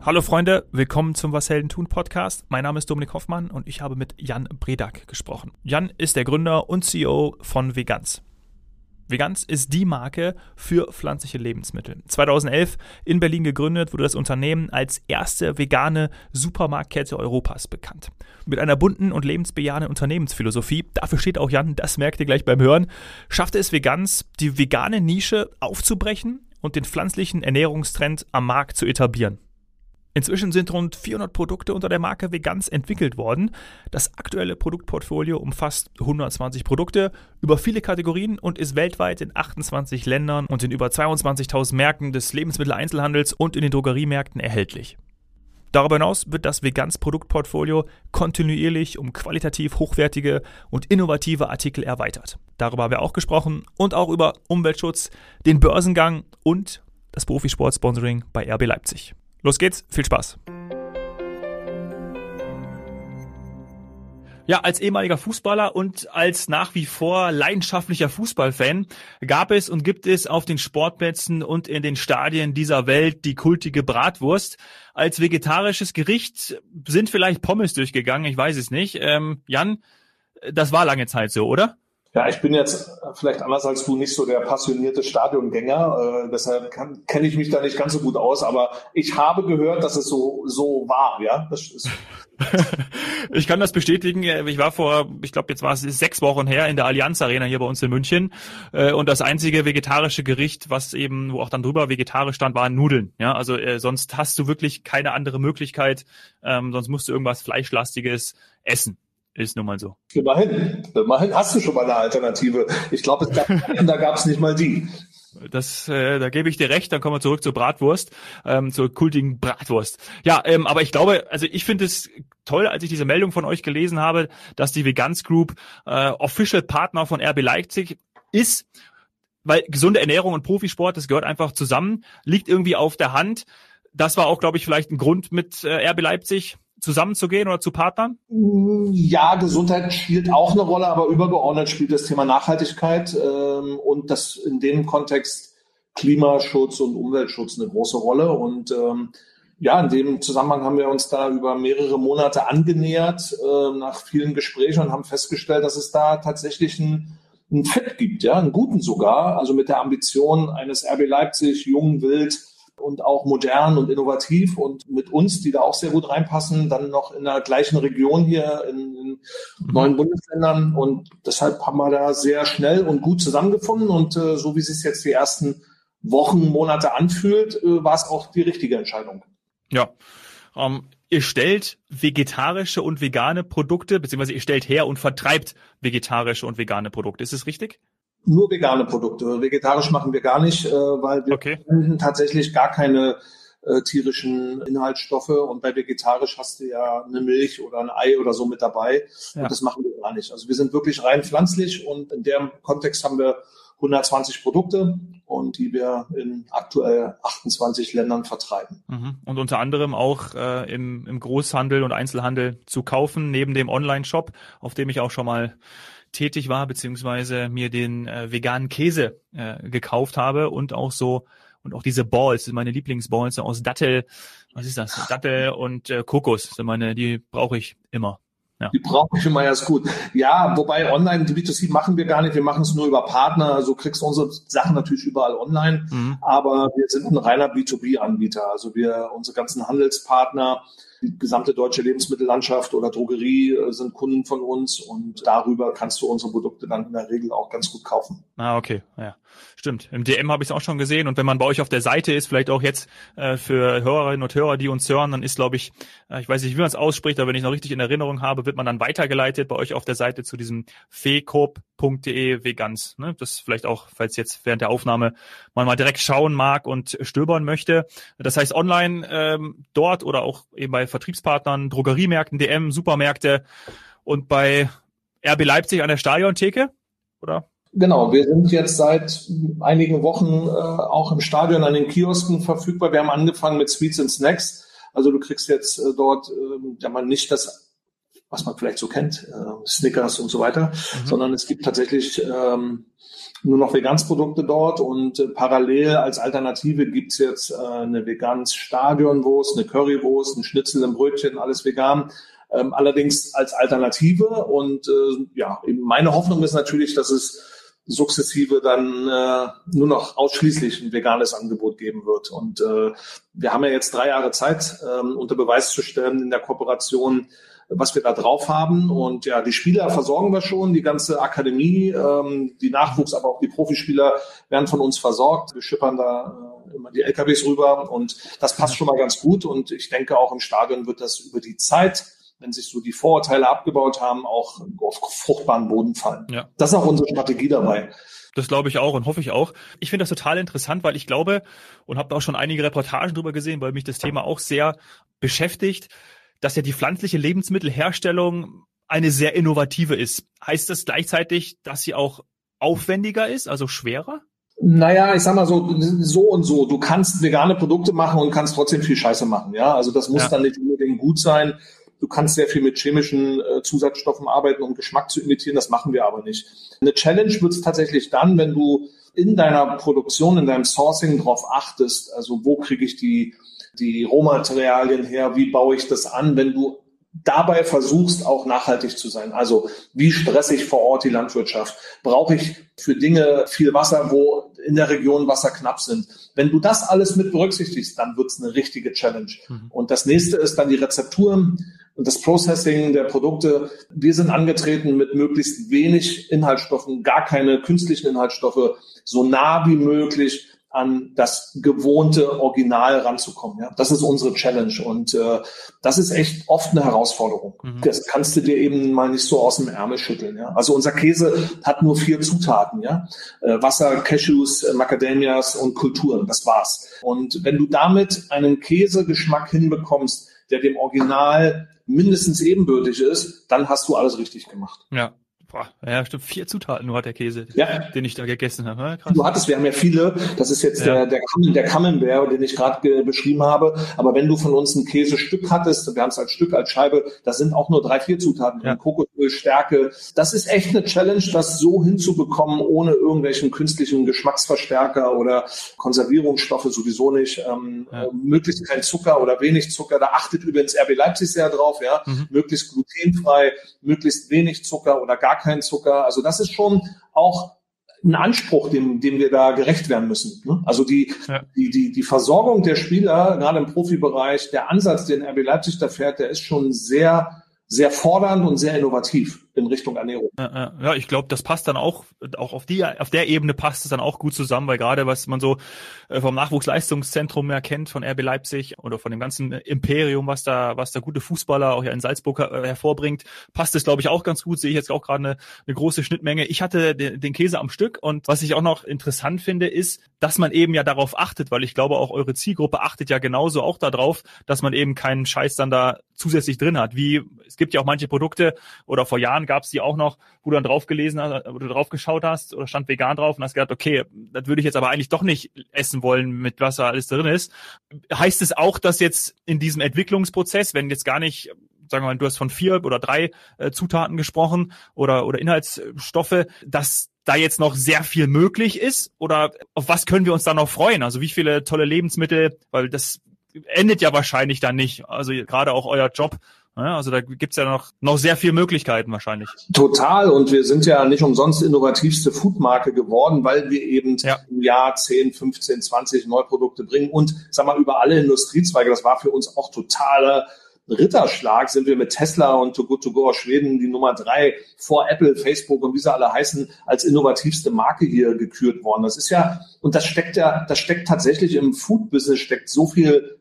Hallo Freunde, willkommen zum Was Helden tun Podcast. Mein Name ist Dominik Hoffmann und ich habe mit Jan Bredak gesprochen. Jan ist der Gründer und CEO von Vegans. Vegans ist die Marke für pflanzliche Lebensmittel. 2011 in Berlin gegründet, wurde das Unternehmen als erste vegane Supermarktkette Europas bekannt. Mit einer bunten und lebensbejahenden Unternehmensphilosophie, dafür steht auch Jan, das merkt ihr gleich beim Hören, schaffte es Vegans, die vegane Nische aufzubrechen und den pflanzlichen Ernährungstrend am Markt zu etablieren. Inzwischen sind rund 400 Produkte unter der Marke Vegans entwickelt worden. Das aktuelle Produktportfolio umfasst 120 Produkte über viele Kategorien und ist weltweit in 28 Ländern und in über 22.000 Märkten des Lebensmitteleinzelhandels und in den Drogeriemärkten erhältlich. Darüber hinaus wird das Vegans Produktportfolio kontinuierlich um qualitativ hochwertige und innovative Artikel erweitert. Darüber haben wir auch gesprochen und auch über Umweltschutz, den Börsengang und das Profisportsponsoring bei RB Leipzig. Los geht's, viel Spaß. Ja, als ehemaliger Fußballer und als nach wie vor leidenschaftlicher Fußballfan gab es und gibt es auf den Sportplätzen und in den Stadien dieser Welt die kultige Bratwurst. Als vegetarisches Gericht sind vielleicht Pommes durchgegangen, ich weiß es nicht. Ähm, Jan, das war lange Zeit so, oder? Ja, ich bin jetzt vielleicht anders als du nicht so der passionierte Stadiongänger, äh, deshalb kenne ich mich da nicht ganz so gut aus, aber ich habe gehört, dass es so so war, ja. Ich kann das bestätigen. Ich war vor, ich glaube, jetzt war es sechs Wochen her in der Allianz Arena hier bei uns in München. Äh, und das einzige vegetarische Gericht, was eben, wo auch dann drüber vegetarisch stand, waren Nudeln. Ja, also äh, sonst hast du wirklich keine andere Möglichkeit. Ähm, sonst musst du irgendwas Fleischlastiges essen. Ist nun mal so. Immerhin, immerhin hast du schon mal eine Alternative. Ich glaube, da gab es nicht mal die. Das, äh, da gebe ich dir recht. Dann kommen wir zurück zur Bratwurst, ähm, zur kultigen Bratwurst. Ja, ähm, aber ich glaube, also ich finde es toll, als ich diese Meldung von euch gelesen habe, dass die Vegans Group äh, Official Partner von RB Leipzig ist, weil gesunde Ernährung und Profisport, das gehört einfach zusammen, liegt irgendwie auf der Hand. Das war auch, glaube ich, vielleicht ein Grund mit äh, RB Leipzig zusammenzugehen oder zu partnern? Ja, Gesundheit spielt auch eine Rolle, aber übergeordnet spielt das Thema Nachhaltigkeit ähm, und das in dem Kontext Klimaschutz und Umweltschutz eine große Rolle. Und ähm, ja, in dem Zusammenhang haben wir uns da über mehrere Monate angenähert äh, nach vielen Gesprächen und haben festgestellt, dass es da tatsächlich ein, ein Fit gibt, ja, einen guten sogar, also mit der Ambition eines RB Leipzig, jung, wild, und auch modern und innovativ und mit uns, die da auch sehr gut reinpassen, dann noch in der gleichen Region hier in, in mhm. neuen Bundesländern und deshalb haben wir da sehr schnell und gut zusammengefunden und äh, so wie es sich jetzt die ersten Wochen, Monate anfühlt, äh, war es auch die richtige Entscheidung. Ja. Ähm, ihr stellt vegetarische und vegane Produkte, beziehungsweise ihr stellt her und vertreibt vegetarische und vegane Produkte. Ist es richtig? Nur vegane Produkte. Vegetarisch machen wir gar nicht, äh, weil wir okay. tatsächlich gar keine äh, tierischen Inhaltsstoffe und bei vegetarisch hast du ja eine Milch oder ein Ei oder so mit dabei ja. und das machen wir gar nicht. Also wir sind wirklich rein pflanzlich und in dem Kontext haben wir 120 Produkte und die wir in aktuell 28 Ländern vertreiben. Mhm. Und unter anderem auch äh, im, im Großhandel und Einzelhandel zu kaufen, neben dem Online-Shop, auf dem ich auch schon mal tätig war, beziehungsweise mir den äh, veganen Käse äh, gekauft habe und auch so und auch diese Balls, sind meine Lieblingsballs aus Dattel, was ist das? Dattel und äh, Kokos sind meine, die brauche ich immer. Ja. Die brauche ich immer erst gut. Ja, wobei online die B2C machen wir gar nicht, wir machen es nur über Partner. Also kriegst du unsere Sachen natürlich überall online, mhm. aber wir sind ein reiner B2B-Anbieter. Also wir, unsere ganzen Handelspartner, die gesamte deutsche Lebensmittellandschaft oder Drogerie äh, sind Kunden von uns und darüber kannst du unsere Produkte dann in der Regel auch ganz gut kaufen. Ah, okay, ja. Stimmt. Im DM habe ich es auch schon gesehen und wenn man bei euch auf der Seite ist, vielleicht auch jetzt äh, für Hörerinnen und Hörer, die uns hören, dann ist, glaube ich, äh, ich weiß nicht, wie man es ausspricht, aber wenn ich noch richtig in Erinnerung habe, wird man dann weitergeleitet bei euch auf der Seite zu diesem fecoop.de vegans. Ne? Das vielleicht auch, falls jetzt während der Aufnahme man mal direkt schauen mag und stöbern möchte. Das heißt online ähm, dort oder auch eben bei Vertriebspartnern, Drogeriemärkten, DM, Supermärkte und bei RB Leipzig an der Stadiontheke, oder? Genau, wir sind jetzt seit einigen Wochen äh, auch im Stadion an den Kiosken verfügbar. Wir haben angefangen mit Sweets and Snacks. Also du kriegst jetzt äh, dort äh, ja mal nicht das was man vielleicht so kennt, äh, Snickers und so weiter, mhm. sondern es gibt tatsächlich ähm, nur noch Vegansprodukte dort und äh, parallel als Alternative gibt's jetzt äh, eine veganes Stadionwurst, eine Currywurst, ein Schnitzel im Brötchen, alles vegan. Ähm, allerdings als Alternative und äh, ja, meine Hoffnung ist natürlich, dass es sukzessive dann äh, nur noch ausschließlich ein veganes Angebot geben wird. Und äh, wir haben ja jetzt drei Jahre Zeit, äh, unter Beweis zu stellen in der Kooperation, was wir da drauf haben. Und ja, die Spieler versorgen wir schon, die ganze Akademie, ähm, die Nachwuchs, aber auch die Profispieler werden von uns versorgt. Wir schippern da äh, immer die LKWs rüber und das passt schon mal ganz gut. Und ich denke, auch im Stadion wird das über die Zeit wenn sich so die Vorurteile abgebaut haben, auch auf fruchtbaren Boden fallen. Ja. Das ist auch unsere Strategie dabei. Das glaube ich auch und hoffe ich auch. Ich finde das total interessant, weil ich glaube und habe auch schon einige Reportagen drüber gesehen, weil mich das Thema auch sehr beschäftigt, dass ja die pflanzliche Lebensmittelherstellung eine sehr innovative ist. Heißt das gleichzeitig, dass sie auch aufwendiger ist, also schwerer? Naja, ich sag mal so, so und so. Du kannst vegane Produkte machen und kannst trotzdem viel Scheiße machen. Ja, also das muss ja. dann nicht unbedingt gut sein. Du kannst sehr viel mit chemischen äh, Zusatzstoffen arbeiten, um Geschmack zu imitieren. Das machen wir aber nicht. Eine Challenge wird es tatsächlich dann, wenn du in deiner Produktion, in deinem Sourcing darauf achtest, also wo kriege ich die, die Rohmaterialien her, wie baue ich das an, wenn du dabei versuchst, auch nachhaltig zu sein. Also wie stresse ich vor Ort die Landwirtschaft? Brauche ich für Dinge viel Wasser, wo in der Region Wasser knapp sind? Wenn du das alles mit berücksichtigst, dann wird es eine richtige Challenge. Mhm. Und das nächste ist dann die Rezepturen und das Processing der Produkte. Wir sind angetreten mit möglichst wenig Inhaltsstoffen, gar keine künstlichen Inhaltsstoffe, so nah wie möglich an das gewohnte Original ranzukommen. Ja? Das ist unsere Challenge und äh, das ist echt oft eine Herausforderung. Mhm. Das kannst du dir eben mal nicht so aus dem Ärmel schütteln. Ja? Also unser Käse hat nur vier Zutaten, ja, äh, Wasser, Cashews, äh, Macadamias und Kulturen. Das war's. Und wenn du damit einen Käsegeschmack hinbekommst, der dem Original mindestens ebenbürtig ist, dann hast du alles richtig gemacht. Ja. Boah, ja, stimmt. Vier Zutaten nur hat der Käse, ja. den ich da gegessen habe. Ja, krass. Du hattest, wir haben ja viele. Das ist jetzt ja. der, der, Camembert, der Camembert, den ich gerade beschrieben habe. Aber wenn du von uns ein Käsestück hattest, wir haben es als Stück, als Scheibe, da sind auch nur drei, vier Zutaten. Ja. Kokosöl, Stärke. Das ist echt eine Challenge, das so hinzubekommen, ohne irgendwelchen künstlichen Geschmacksverstärker oder Konservierungsstoffe sowieso nicht. Ähm, ja. möglichst kein Zucker oder wenig Zucker. Da achtet übrigens RB Leipzig sehr drauf, ja. Mhm. Möglichst glutenfrei, möglichst wenig Zucker oder gar kein Zucker. Also das ist schon auch ein Anspruch, dem, dem wir da gerecht werden müssen. Ne? Also die, ja. die, die, die Versorgung der Spieler, gerade im Profibereich, der Ansatz, den RB Leipzig da fährt, der ist schon sehr sehr fordernd und sehr innovativ in Richtung Ernährung. Ja, ich glaube, das passt dann auch, auch auf die, auf der Ebene passt es dann auch gut zusammen, weil gerade was man so äh, vom Nachwuchsleistungszentrum mehr von RB Leipzig oder von dem ganzen Imperium, was da, was da gute Fußballer auch ja in Salzburg äh, hervorbringt, passt es, glaube ich, auch ganz gut. Sehe ich jetzt auch gerade eine, eine große Schnittmenge. Ich hatte den, den Käse am Stück und was ich auch noch interessant finde, ist, dass man eben ja darauf achtet, weil ich glaube, auch eure Zielgruppe achtet ja genauso auch darauf, dass man eben keinen Scheiß dann da zusätzlich drin hat. Wie es gibt ja auch manche Produkte oder vor Jahren gab es die auch noch, wo du dann drauf gelesen hast, wo du drauf geschaut hast oder stand vegan drauf und hast gedacht, okay, das würde ich jetzt aber eigentlich doch nicht essen wollen, mit was da alles drin ist. Heißt es auch, dass jetzt in diesem Entwicklungsprozess, wenn jetzt gar nicht sagen wir mal, du hast von vier oder drei äh, Zutaten gesprochen oder, oder Inhaltsstoffe, dass da jetzt noch sehr viel möglich ist? Oder auf was können wir uns da noch freuen? Also wie viele tolle Lebensmittel, weil das endet ja wahrscheinlich dann nicht. Also gerade auch euer Job. Also da gibt's ja noch, noch sehr viele Möglichkeiten wahrscheinlich. Total. Und wir sind ja nicht umsonst innovativste Foodmarke geworden, weil wir eben ja. im Jahr 10, 15, 20 Neuprodukte bringen. Und sag mal, über alle Industriezweige, das war für uns auch totaler Ritterschlag sind wir mit Tesla und Too Good To Go aus Schweden die Nummer drei vor Apple, Facebook und wie sie alle heißen, als innovativste Marke hier gekürt worden. Das ist ja, und das steckt ja, das steckt tatsächlich im Food-Business, steckt so viel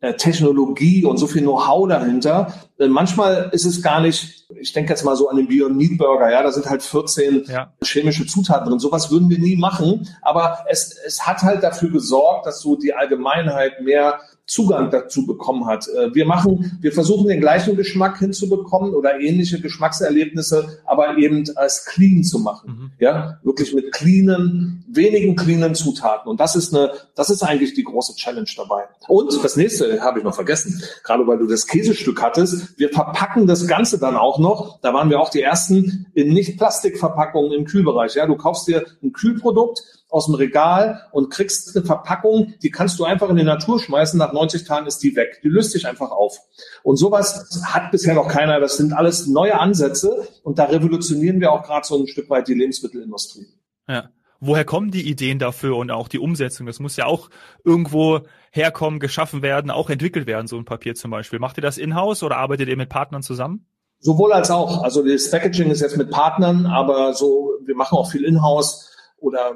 Technologie und so viel Know-how dahinter. Denn manchmal ist es gar nicht, ich denke jetzt mal so an den Beyond Meat Burger, ja, da sind halt 14 ja. chemische Zutaten drin. Sowas würden wir nie machen. Aber es, es hat halt dafür gesorgt, dass so die Allgemeinheit mehr Zugang dazu bekommen hat. Äh, wir machen, wir versuchen den gleichen Geschmack hinzubekommen oder ähnliche Geschmackserlebnisse, aber eben als clean zu machen. Mhm. Ja, wirklich mit cleanen, wenigen cleanen Zutaten. Und das ist eine, das ist eigentlich die große Challenge dabei. Und das nächste habe ich noch vergessen, gerade weil du das Käsestück hattest. Wir verpacken das Ganze dann auch noch. Da waren wir auch die ersten in nicht Plastikverpackungen im Kühlbereich. Ja, du kaufst dir ein Kühlprodukt, aus dem Regal und kriegst eine Verpackung, die kannst du einfach in die Natur schmeißen. Nach 90 Tagen ist die weg. Die löst sich einfach auf. Und sowas hat bisher noch keiner. Das sind alles neue Ansätze und da revolutionieren wir auch gerade so ein Stück weit die Lebensmittelindustrie. Ja. Woher kommen die Ideen dafür und auch die Umsetzung? Das muss ja auch irgendwo herkommen, geschaffen werden, auch entwickelt werden, so ein Papier zum Beispiel. Macht ihr das in-house oder arbeitet ihr mit Partnern zusammen? Sowohl als auch. Also das Packaging ist jetzt mit Partnern, aber so, wir machen auch viel in-house oder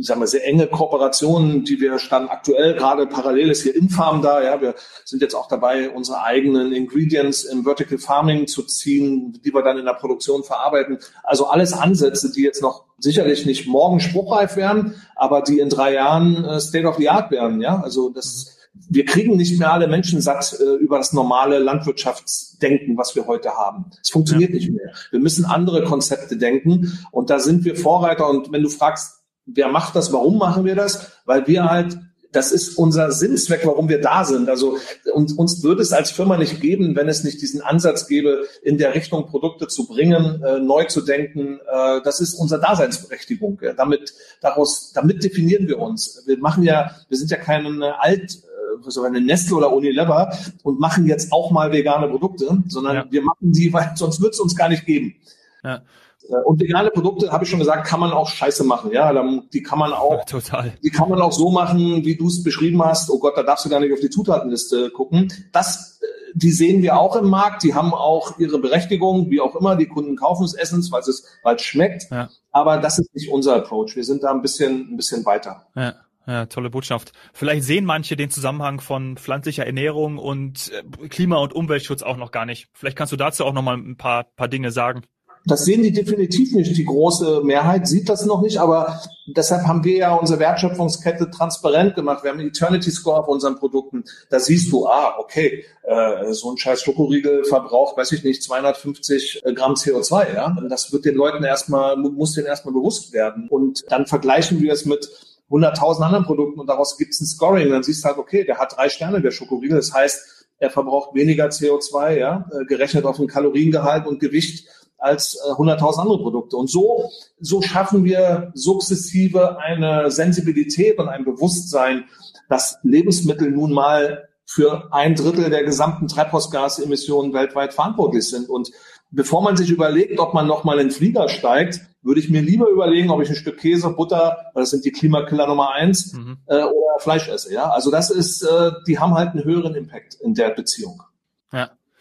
sagen wir, sehr enge Kooperationen, die wir dann aktuell gerade parallel ist hier Infarm da. Ja, wir sind jetzt auch dabei, unsere eigenen Ingredients im Vertical Farming zu ziehen, die wir dann in der Produktion verarbeiten. Also alles Ansätze, die jetzt noch sicherlich nicht morgen spruchreif werden, aber die in drei Jahren äh, State of the Art werden. Ja, also das wir kriegen nicht mehr alle Menschen satt äh, über das normale Landwirtschaftsdenken, was wir heute haben. Es funktioniert ja. nicht mehr. Wir müssen andere Konzepte denken und da sind wir Vorreiter. Und wenn du fragst, wer macht das, warum machen wir das? Weil wir halt das ist unser Sinnzweck, warum wir da sind. Also uns, uns würde es als Firma nicht geben, wenn es nicht diesen Ansatz gäbe, in der Richtung Produkte zu bringen, äh, neu zu denken. Äh, das ist unsere Daseinsberechtigung. Ja. Damit, daraus, damit definieren wir uns. Wir machen ja, wir sind ja keine alt so eine Nestle oder Unilever und machen jetzt auch mal vegane Produkte, sondern ja. wir machen die, weil sonst wird es uns gar nicht geben. Ja. Äh, und vegane Produkte, habe ich schon gesagt, kann man auch scheiße machen. Ja, die kann man auch, ja, total. die kann man auch so machen, wie du es beschrieben hast. Oh Gott, da darfst du gar nicht auf die Zutatenliste gucken. Das, äh, die sehen wir auch im Markt. Die haben auch ihre Berechtigung, wie auch immer. Die Kunden kaufen es Essens, weil es, weil es schmeckt. Ja. Aber das ist nicht unser Approach. Wir sind da ein bisschen, ein bisschen weiter. Ja. Ja, tolle Botschaft. Vielleicht sehen manche den Zusammenhang von pflanzlicher Ernährung und äh, Klima- und Umweltschutz auch noch gar nicht. Vielleicht kannst du dazu auch noch mal ein paar, paar Dinge sagen. Das sehen die definitiv nicht. Die große Mehrheit sieht das noch nicht, aber deshalb haben wir ja unsere Wertschöpfungskette transparent gemacht. Wir haben einen Eternity Score auf unseren Produkten. Da siehst du, ah, okay, äh, so ein scheiß Schokoriegel verbraucht, weiß ich nicht, 250 äh, Gramm CO2, ja. Das wird den Leuten erstmal, muss denen erstmal bewusst werden. Und dann vergleichen wir es mit 100.000 anderen Produkten und daraus gibt es ein Scoring. dann siehst du halt, okay, der hat drei Sterne, der Schokoriegel. Das heißt, er verbraucht weniger CO2, ja, äh, gerechnet auf den Kaloriengehalt und Gewicht als äh, 100.000 andere Produkte. Und so, so schaffen wir sukzessive eine Sensibilität und ein Bewusstsein, dass Lebensmittel nun mal für ein Drittel der gesamten Treibhausgasemissionen weltweit verantwortlich sind. Und bevor man sich überlegt, ob man nochmal in den Flieger steigt, würde ich mir lieber überlegen, ob ich ein Stück Käse, Butter, das sind die Klimakiller Nummer eins, mhm. äh, oder Fleisch esse. Ja, also das ist, äh, die haben halt einen höheren Impact in der Beziehung.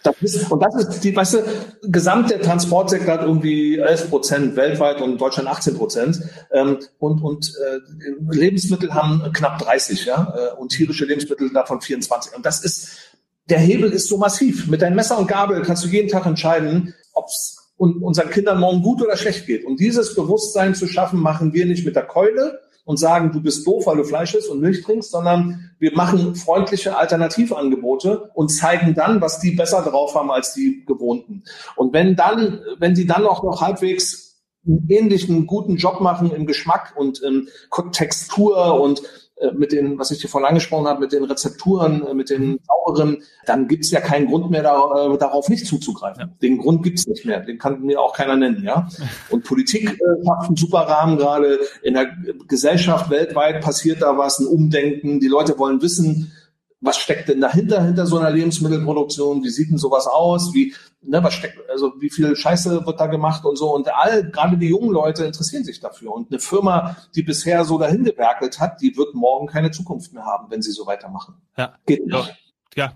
Das ist, und das ist die, weißt du, gesamt der Transportsektor hat irgendwie 11 Prozent weltweit und Deutschland 18 Prozent. Ähm, und und äh, Lebensmittel haben knapp 30, ja, äh, und tierische Lebensmittel davon 24. Und das ist, der Hebel ist so massiv. Mit deinem Messer und Gabel kannst du jeden Tag entscheiden, ob es unseren Kindern morgen gut oder schlecht geht. Und dieses Bewusstsein zu schaffen, machen wir nicht mit der Keule und sagen, du bist doof, weil du Fleisch isst und Milch trinkst, sondern wir machen freundliche Alternativangebote und zeigen dann, was die besser drauf haben als die gewohnten. Und wenn dann, wenn die dann auch noch halbwegs einen ähnlichen guten Job machen im Geschmack und in Textur und mit den, was ich dir vorhin angesprochen habe, mit den Rezepturen, äh, mit den sauberen, dann gibt es ja keinen Grund mehr da, äh, darauf nicht zuzugreifen. Ja. Den Grund gibt es nicht mehr, den kann mir auch keiner nennen, ja. Und Politik äh, schafft einen super Rahmen gerade, in der Gesellschaft weltweit passiert da was, ein Umdenken, die Leute wollen wissen, was steckt denn dahinter, hinter so einer Lebensmittelproduktion? Wie sieht denn sowas aus? Wie, ne, was steckt, also wie viel Scheiße wird da gemacht und so? Und all, gerade die jungen Leute interessieren sich dafür. Und eine Firma, die bisher so dahin gewerkelt hat, die wird morgen keine Zukunft mehr haben, wenn sie so weitermachen. Ja. Geht nicht. Ja,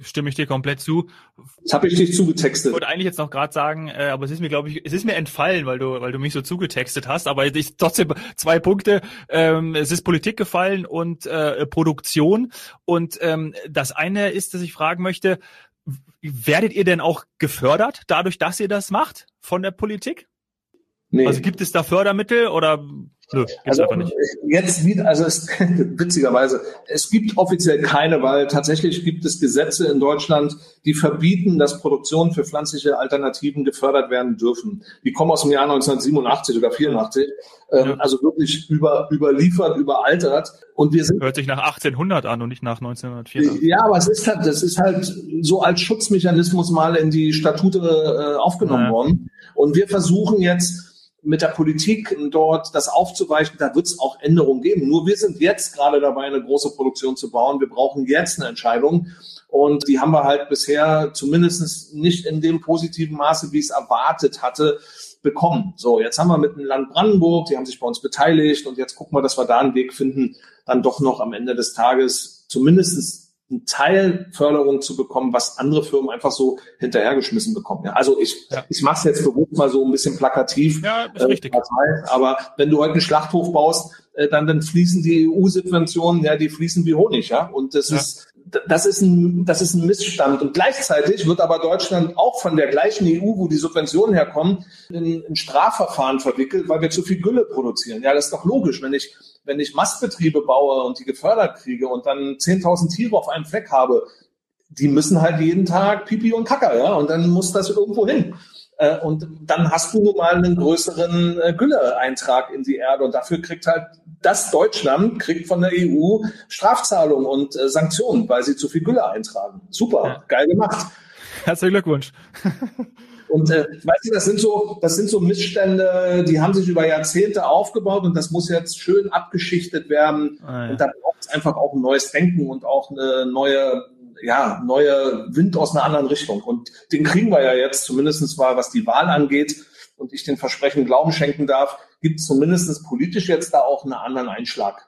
stimme ich dir komplett zu. Das habe ich dich zugetextet. Ich wollte eigentlich jetzt noch gerade sagen, äh, aber es ist mir, glaube ich, es ist mir entfallen, weil du, weil du mich so zugetextet hast. Aber ich trotzdem zwei Punkte. Ähm, es ist Politik gefallen und äh, Produktion. Und ähm, das eine ist, dass ich fragen möchte: Werdet ihr denn auch gefördert, dadurch, dass ihr das macht von der Politik? Nee. Also gibt es da Fördermittel oder? Nö, also jetzt wieder, also es, witzigerweise, es gibt offiziell keine, weil tatsächlich gibt es Gesetze in Deutschland, die verbieten, dass Produktionen für pflanzliche Alternativen gefördert werden dürfen. Die kommen aus dem Jahr 1987 oder 84, ähm, ja. also wirklich über, überliefert, überaltert. Und wir sind hört sich nach 1800 an und nicht nach 1904. Ja, aber es ist halt, das ist halt so als Schutzmechanismus mal in die Statute äh, aufgenommen ja. worden. Und wir versuchen jetzt mit der Politik dort das aufzuweichen, da wird es auch Änderungen geben. Nur wir sind jetzt gerade dabei, eine große Produktion zu bauen. Wir brauchen jetzt eine Entscheidung. Und die haben wir halt bisher zumindest nicht in dem positiven Maße, wie ich es erwartet hatte, bekommen. So, jetzt haben wir mit dem Land Brandenburg, die haben sich bei uns beteiligt und jetzt gucken wir, dass wir da einen Weg finden, dann doch noch am Ende des Tages zumindest einen Teil Förderung zu bekommen, was andere Firmen einfach so hinterhergeschmissen bekommen. Ja, also ich, ja. ich mache es jetzt bewusst mal so ein bisschen plakativ. Ja, ist äh, richtig. Aber wenn du heute einen Schlachthof baust, äh, dann, dann fließen die EU-Subventionen, ja, die fließen wie Honig, ja. Und das ja. ist das ist ein, das ist ein Missstand. Und gleichzeitig wird aber Deutschland auch von der gleichen EU, wo die Subventionen herkommen, in, in Strafverfahren verwickelt, weil wir zu viel Gülle produzieren. Ja, das ist doch logisch. Wenn ich wenn ich Mastbetriebe baue und die gefördert kriege und dann 10.000 Tiere auf einem Fleck habe, die müssen halt jeden Tag Pipi und Kacker, ja, und dann muss das irgendwo hin. Äh, und dann hast du nun mal einen größeren äh, Gülleeintrag in die Erde und dafür kriegt halt das Deutschland kriegt von der EU Strafzahlungen und äh, Sanktionen, weil sie zu viel Gülle eintragen. Super, ja. geil gemacht. Herzlichen Glückwunsch. Und äh, weißt du, das sind so, das sind so Missstände, die haben sich über Jahrzehnte aufgebaut und das muss jetzt schön abgeschichtet werden. Ah, ja. Und da braucht es einfach auch ein neues Denken und auch eine neue, ja, neue Wind aus einer anderen Richtung. Und den kriegen wir ja jetzt, zumindestens mal, was die Wahl angeht, und ich den Versprechen Glauben schenken darf, gibt es zumindest politisch jetzt da auch einen anderen Einschlag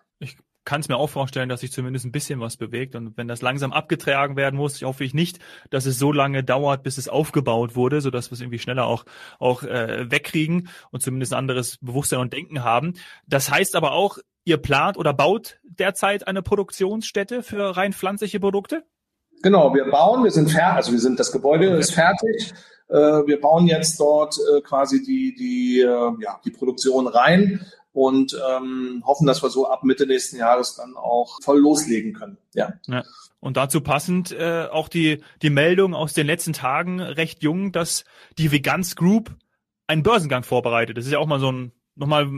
kann es mir auch vorstellen, dass sich zumindest ein bisschen was bewegt. Und wenn das langsam abgetragen werden muss, ich hoffe ich nicht, dass es so lange dauert, bis es aufgebaut wurde, sodass wir es irgendwie schneller auch, auch äh, wegkriegen und zumindest ein anderes Bewusstsein und Denken haben. Das heißt aber auch, ihr plant oder baut derzeit eine Produktionsstätte für rein pflanzliche Produkte? Genau, wir bauen, wir sind fertig, also wir sind, das Gebäude okay. ist fertig. Äh, wir bauen jetzt dort äh, quasi die, die, äh, ja, die Produktion rein und ähm, hoffen, dass wir so ab Mitte nächsten Jahres dann auch voll loslegen können. Ja. ja. Und dazu passend auch die, die Meldung aus den letzten Tagen recht jung, dass die Veganz Group einen Börsengang vorbereitet. Das ist ja auch mal so ein, nochmal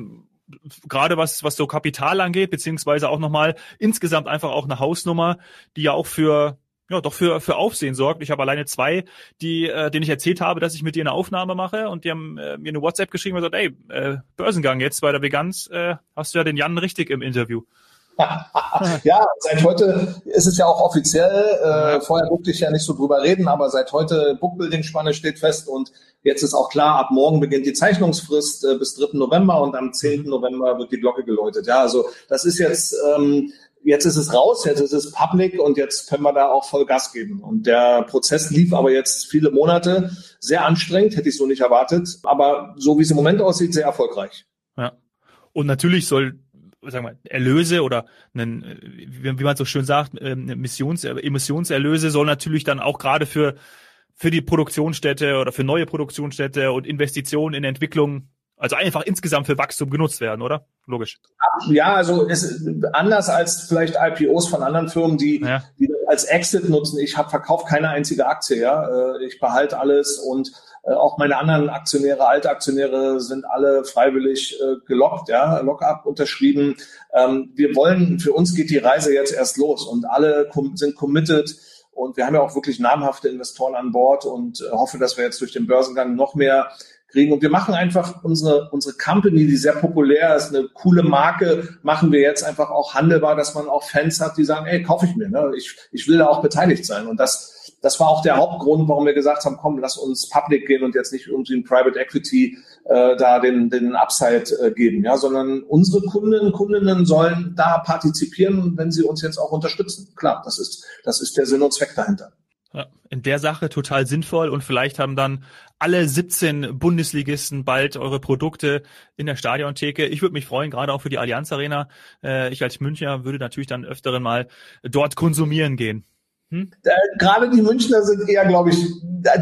gerade was, was so Kapital angeht, beziehungsweise auch nochmal insgesamt einfach auch eine Hausnummer, die ja auch für ja, doch für, für Aufsehen sorgt. Ich habe alleine zwei, die, äh, denen ich erzählt habe, dass ich mit dir eine Aufnahme mache und die haben äh, mir eine WhatsApp geschrieben und gesagt, ey, äh, Börsengang jetzt bei der Veganz, äh, hast du ja den Jan richtig im Interview. ja, seit heute ist es ja auch offiziell. Äh, vorher durfte ich ja nicht so drüber reden, aber seit heute Bookbuilding-Spanne steht fest und jetzt ist auch klar, ab morgen beginnt die Zeichnungsfrist äh, bis 3. November und am 10. November wird die Glocke geläutet. Ja, also das ist jetzt ähm, jetzt ist es raus, jetzt ist es public und jetzt können wir da auch voll Gas geben. Und der Prozess lief aber jetzt viele Monate, sehr anstrengend, hätte ich so nicht erwartet, aber so wie es im Moment aussieht, sehr erfolgreich. Ja. Und natürlich soll sagen wir, Erlöse oder einen, wie, man so schön sagt, ähm, Missions, Emissionserlöse soll natürlich dann auch gerade für für die Produktionsstätte oder für neue Produktionsstätte und Investitionen in Entwicklung also einfach insgesamt für Wachstum genutzt werden, oder? Logisch. Ja, also ist anders als vielleicht IPOs von anderen Firmen, die, ja. die als Exit nutzen. Ich habe verkauft keine einzige Aktie, ja. Äh, ich behalte alles und äh, auch meine anderen Aktionäre, alte Aktionäre sind alle freiwillig äh, gelockt, ja, Lockup unterschrieben. Ähm, wir wollen, für uns geht die Reise jetzt erst los und alle sind committed. Und wir haben ja auch wirklich namhafte Investoren an Bord und hoffe, dass wir jetzt durch den Börsengang noch mehr kriegen. Und wir machen einfach unsere, unsere Company, die sehr populär ist, eine coole Marke, machen wir jetzt einfach auch handelbar, dass man auch Fans hat, die sagen, ey, kaufe ich mir. Ne? Ich, ich will da auch beteiligt sein. Und das, das war auch der Hauptgrund, warum wir gesagt haben, komm, lass uns public gehen und jetzt nicht irgendwie ein Private Equity äh, da den, den Upside äh, geben, ja, sondern unsere Kunden, Kundinnen sollen da partizipieren, wenn sie uns jetzt auch unterstützen. Klar, das ist, das ist der Sinn und Zweck dahinter. In der Sache total sinnvoll und vielleicht haben dann alle 17 Bundesligisten bald eure Produkte in der Stadiontheke. Ich würde mich freuen, gerade auch für die Allianz Arena. Äh, ich als Münchner würde natürlich dann öfteren mal dort konsumieren gehen. Hm? Gerade die Münchner sind eher, glaube ich,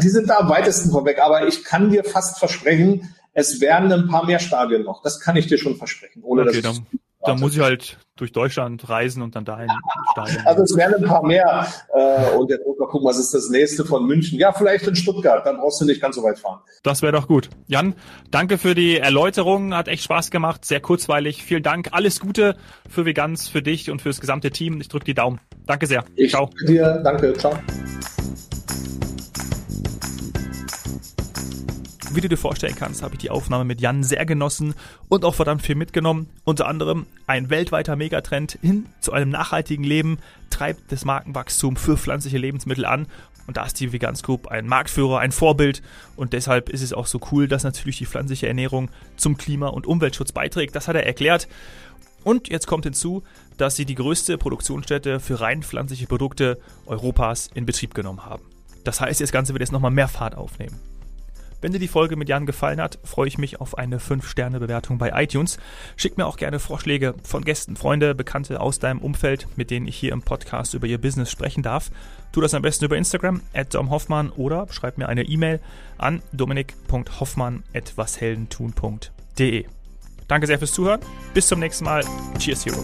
die sind da am weitesten vorweg. Aber ich kann dir fast versprechen, es werden ein paar mehr Stadien noch. Das kann ich dir schon versprechen. Ohne okay, dass da muss ich halt durch Deutschland reisen und dann dahin Stadion. Also es werden ein paar mehr. Äh, und jetzt mal gucken, was ist das nächste von München? Ja, vielleicht in Stuttgart. Dann brauchst du nicht ganz so weit fahren. Das wäre doch gut. Jan, danke für die Erläuterung. Hat echt Spaß gemacht. Sehr kurzweilig. Vielen Dank. Alles Gute für Veganz, für dich und fürs gesamte Team. Ich drücke die Daumen. Danke sehr. Ich Ciao. dir. Danke. Ciao. Wie du dir vorstellen kannst, habe ich die Aufnahme mit Jan sehr genossen und auch verdammt viel mitgenommen. Unter anderem ein weltweiter Megatrend hin zu einem nachhaltigen Leben treibt das Markenwachstum für pflanzliche Lebensmittel an. Und da ist die Vegans Group ein Marktführer, ein Vorbild. Und deshalb ist es auch so cool, dass natürlich die pflanzliche Ernährung zum Klima- und Umweltschutz beiträgt. Das hat er erklärt. Und jetzt kommt hinzu, dass sie die größte Produktionsstätte für rein pflanzliche Produkte Europas in Betrieb genommen haben. Das heißt, das Ganze wird jetzt nochmal mehr Fahrt aufnehmen. Wenn dir die Folge mit Jan gefallen hat, freue ich mich auf eine 5-Sterne-Bewertung bei iTunes. Schick mir auch gerne Vorschläge von Gästen, Freunde, Bekannte aus deinem Umfeld, mit denen ich hier im Podcast über ihr Business sprechen darf. Tu das am besten über Instagram, at domhoffmann oder schreib mir eine E-Mail an dominik.hoffmann.washeldentun.de. Danke sehr fürs Zuhören. Bis zum nächsten Mal. Cheers, Hero.